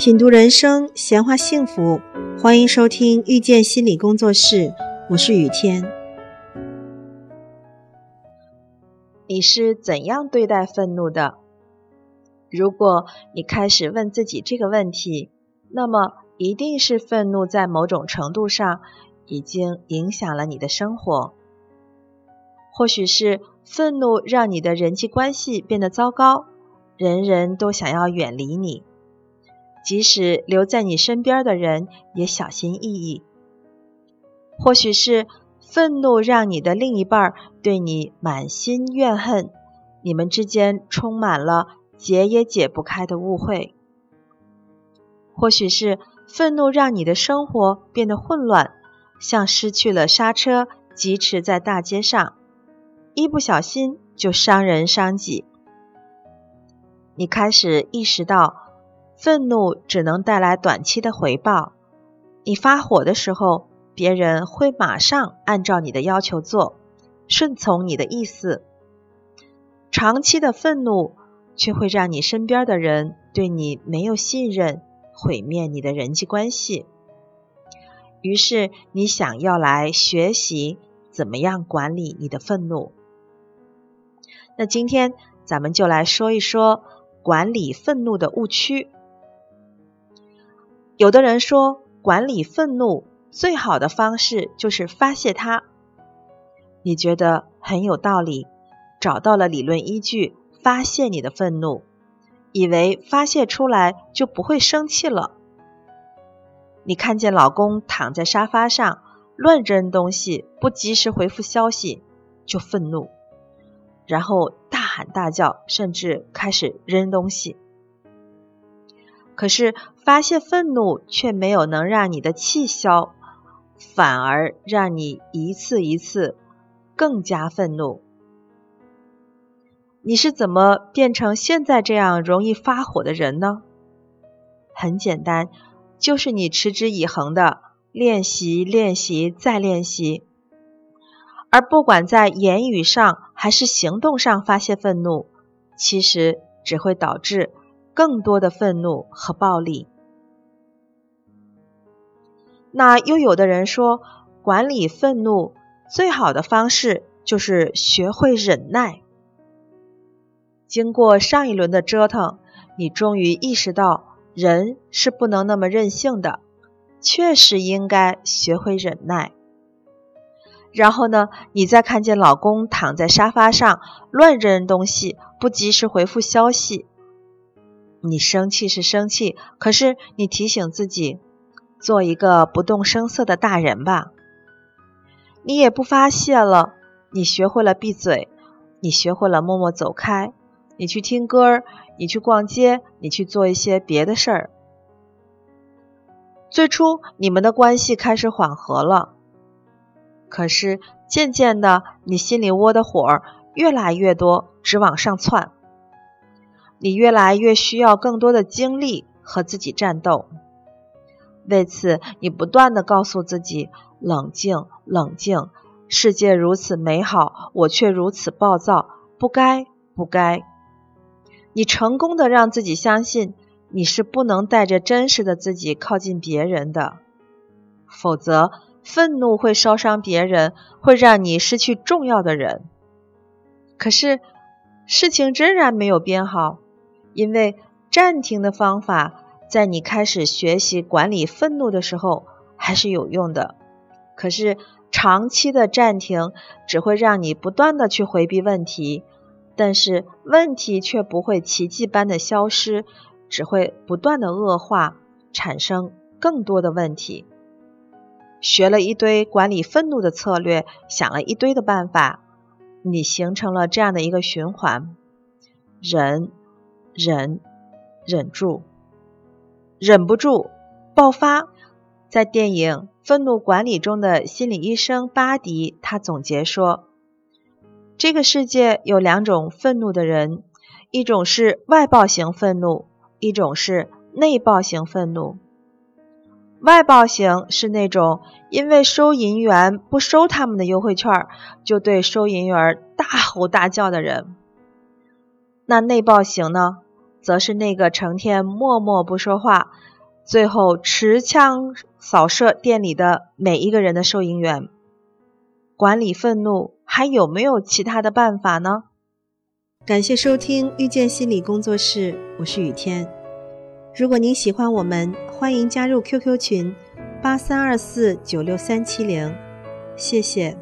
品读人生，闲话幸福，欢迎收听遇见心理工作室，我是雨天。你是怎样对待愤怒的？如果你开始问自己这个问题，那么一定是愤怒在某种程度上已经影响了你的生活。或许是愤怒让你的人际关系变得糟糕，人人都想要远离你。即使留在你身边的人也小心翼翼。或许是愤怒让你的另一半对你满心怨恨，你们之间充满了解也解不开的误会。或许是愤怒让你的生活变得混乱，像失去了刹车，疾驰在大街上，一不小心就伤人伤己。你开始意识到。愤怒只能带来短期的回报。你发火的时候，别人会马上按照你的要求做，顺从你的意思。长期的愤怒却会让你身边的人对你没有信任，毁灭你的人际关系。于是，你想要来学习怎么样管理你的愤怒。那今天咱们就来说一说管理愤怒的误区。有的人说，管理愤怒最好的方式就是发泄它。你觉得很有道理，找到了理论依据，发泄你的愤怒，以为发泄出来就不会生气了。你看见老公躺在沙发上乱扔东西，不及时回复消息，就愤怒，然后大喊大叫，甚至开始扔东西。可是发泄愤怒却没有能让你的气消，反而让你一次一次更加愤怒。你是怎么变成现在这样容易发火的人呢？很简单，就是你持之以恒的练习、练习再练习。而不管在言语上还是行动上发泄愤怒，其实只会导致。更多的愤怒和暴力。那又有的人说，管理愤怒最好的方式就是学会忍耐。经过上一轮的折腾，你终于意识到人是不能那么任性的，确实应该学会忍耐。然后呢，你再看见老公躺在沙发上乱扔东西，不及时回复消息。你生气是生气，可是你提醒自己，做一个不动声色的大人吧。你也不发泄了，你学会了闭嘴，你学会了默默走开，你去听歌，你去逛街，你去做一些别的事儿。最初你们的关系开始缓和了，可是渐渐的，你心里窝的火越来越多，直往上窜。你越来越需要更多的精力和自己战斗，为此你不断的告诉自己冷静冷静，世界如此美好，我却如此暴躁，不该不该。你成功的让自己相信你是不能带着真实的自己靠近别人的，否则愤怒会烧伤别人，会让你失去重要的人。可是事情仍然没有变好。因为暂停的方法，在你开始学习管理愤怒的时候还是有用的。可是长期的暂停只会让你不断的去回避问题，但是问题却不会奇迹般的消失，只会不断的恶化，产生更多的问题。学了一堆管理愤怒的策略，想了一堆的办法，你形成了这样的一个循环：忍。忍，忍住，忍不住爆发。在电影《愤怒管理》中的心理医生巴迪，他总结说：“这个世界有两种愤怒的人，一种是外爆型愤怒，一种是内爆型愤怒。外爆型是那种因为收银员不收他们的优惠券，就对收银员大吼大叫的人。那内爆型呢？”则是那个成天默默不说话，最后持枪扫射店里的每一个人的收银员。管理愤怒还有没有其他的办法呢？感谢收听遇见心理工作室，我是雨天。如果您喜欢我们，欢迎加入 QQ 群八三二四九六三七零，谢谢。